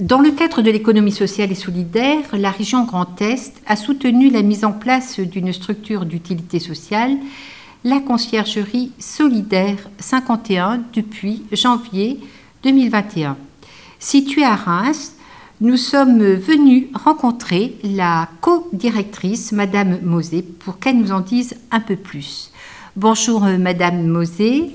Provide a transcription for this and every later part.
Dans le cadre de l'économie sociale et solidaire, la région Grand Est a soutenu la mise en place d'une structure d'utilité sociale, la conciergerie solidaire 51 depuis janvier 2021. Située à Reims, nous sommes venus rencontrer la co-directrice, Madame Mosé, pour qu'elle nous en dise un peu plus. Bonjour Madame Mosé.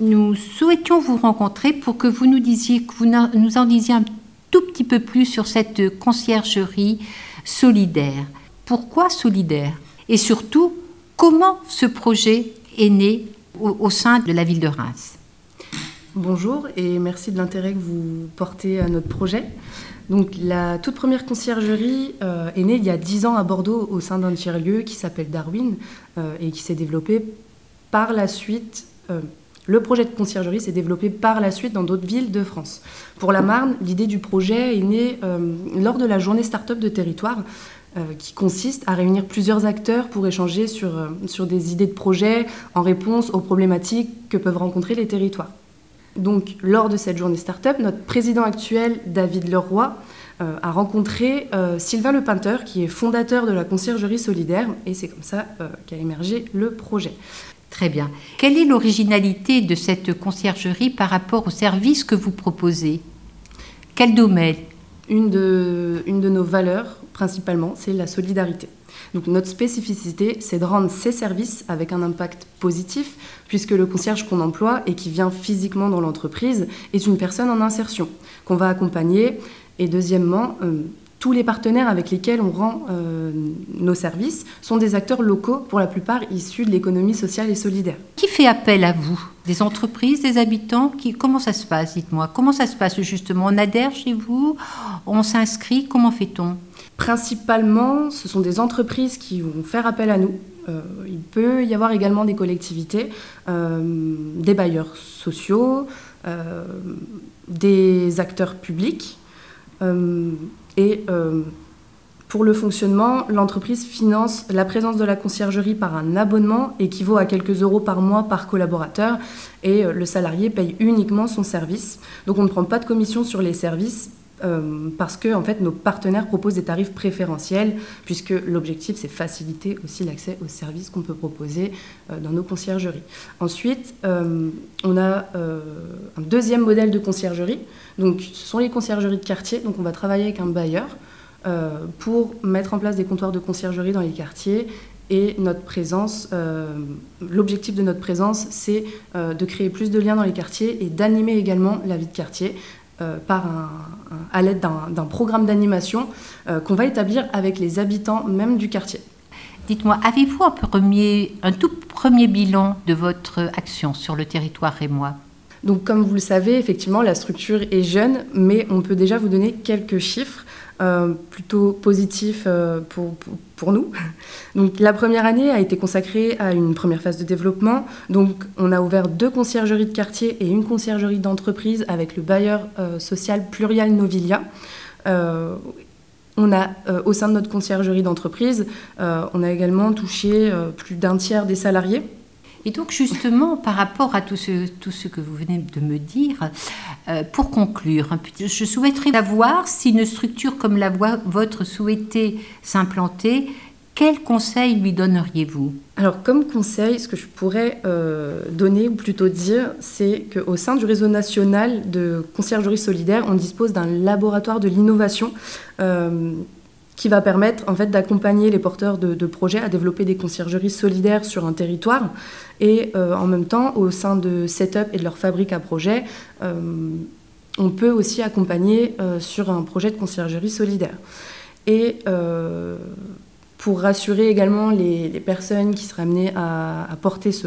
Nous souhaitions vous rencontrer pour que vous nous disiez, que vous nous en disiez un tout petit peu plus sur cette conciergerie solidaire. Pourquoi solidaire? Et surtout, comment ce projet est né au, sein de la ville de Reims? Bonjour et merci de l'intérêt que vous portez à notre projet. Donc, la toute première conciergerie euh, est née il y a dix ans à Bordeaux au sein d'un tiers-lieu qui s'appelle Darwin euh, et qui s'est développé par la suite. Euh, le projet de conciergerie s'est développé par la suite dans d'autres villes de France. Pour la Marne, l'idée du projet est née lors de la journée start-up de territoire, qui consiste à réunir plusieurs acteurs pour échanger sur, sur des idées de projet en réponse aux problématiques que peuvent rencontrer les territoires. Donc, lors de cette journée start-up, notre président actuel, David Leroy, euh, a rencontré euh, Sylvain Le Peinteur, qui est fondateur de la conciergerie solidaire, et c'est comme ça euh, qu'a émergé le projet. Très bien. Quelle est l'originalité de cette conciergerie par rapport aux services que vous proposez? Quel domaine? Une de, nos valeurs, principalement, c'est la solidarité. Donc notre spécificité, c'est de rendre ces services avec un impact positif, puisque le concierge qu'on emploie et qui vient physiquement dans l'entreprise est une personne en insertion qu'on va accompagner. Et deuxièmement, euh, tous les partenaires avec lesquels on rend euh, nos services sont des acteurs locaux, pour la plupart issus de l'économie sociale et solidaire. Qui fait appel à vous? Des entreprises, des habitants? Qui... Comment ça se passe? Dites-moi. Comment ça se passe justement? On adhère chez vous? On s'inscrit? Comment fait-on? Principalement, ce sont des entreprises qui vont faire appel à nous. Euh, il peut y avoir également des collectivités, euh, des bailleurs sociaux, euh, des acteurs publics. Et pour le fonctionnement, l'entreprise finance la présence de la conciergerie par un abonnement équivaut à quelques euros par mois par collaborateur et le salarié paye uniquement son service. Donc on ne prend pas de commission sur les services euh, parce que en fait, nos partenaires proposent des tarifs préférentiels, puisque l'objectif, c'est faciliter aussi l'accès aux services qu'on peut proposer euh, dans nos conciergeries. Ensuite, euh, on a un deuxième modèle de conciergerie. Donc, ce sont les conciergeries de quartier. Donc, on va travailler avec un bailleur pour mettre en place des comptoirs de conciergerie dans les quartiers et notre présence, l'objectif de notre présence, c'est de créer plus de liens dans les quartiers et d'animer également la vie de quartier euh, à l'aide d'un programme d'animation euh, qu'on va établir avec les habitants même du quartier. Dites-moi, avez-vous un, premier, un tout premier bilan de votre action sur le territoire rémois? Donc, comme vous le savez, effectivement, la structure est jeune, mais on peut déjà vous donner quelques chiffres. Euh, plutôt positif euh, pour, pour, nous. Donc, la première année a été consacrée à une première phase de développement. Donc, on a ouvert deux conciergeries de quartier et une conciergerie d'entreprise avec le bailleur euh, social Plurial Novilia. on a, au sein de notre conciergerie d'entreprise, on a également touché plus d'un tiers des salariés. Et donc justement, par rapport à tout ce, tout ce que vous venez de me dire, euh, pour conclure, je souhaiterais savoir si une structure comme la vôtre souhaitait s'implanter, quel conseil lui donneriez-vous? Alors comme conseil, ce que je pourrais euh, donner, ou plutôt dire, c'est qu'au sein du réseau national de conciergerie solidaire, on dispose d'un laboratoire de l'innovation. Euh, qui va permettre en fait d'accompagner les porteurs de, projets à développer des conciergeries solidaires sur un territoire et euh, en même temps au sein de Setup et de leur fabrique à projets euh, on peut aussi accompagner euh, sur un projet de conciergerie solidaire. Et pour rassurer également les, personnes qui seraient amenées à, porter ce,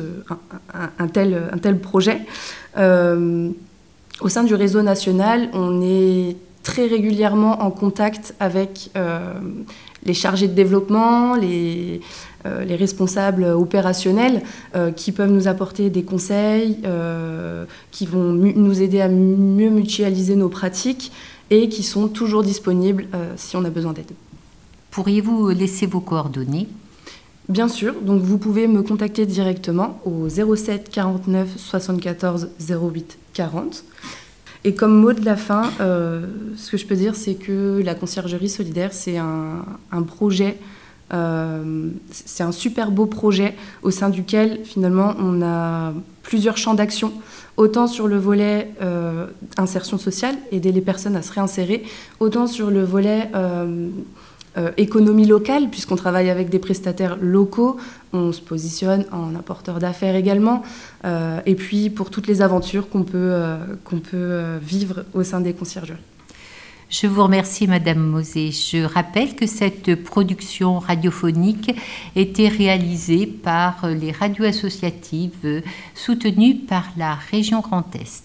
un, tel, un tel projet au sein du réseau national on est très régulièrement en contact avec euh, les chargés de développement, les, euh, les responsables opérationnels euh, qui peuvent nous apporter des conseils, qui vont nous aider à mieux mutualiser nos pratiques et qui sont toujours disponibles si on a besoin d'aide. Pourriez-vous laisser vos coordonnées? Bien sûr, donc vous pouvez me contacter directement au 07 49 74 08 40 Et comme mot de la fin, ce que je peux dire, c'est que la conciergerie solidaire, c'est un, projet, c'est un super beau projet au sein duquel finalement on a plusieurs champs d'action. Autant sur le volet euh, insertion sociale, aider les personnes à se réinsérer, autant sur le volet euh, euh, économie locale, puisqu'on travaille avec des prestataires locaux, on se positionne en apporteur d'affaires également, et puis pour toutes les aventures qu'on peut, qu'on peut vivre au sein des conciergeries. Je vous remercie, Madame Mosé. Je rappelle que cette production radiophonique était réalisée par les radios associatives soutenues par la région Grand Est.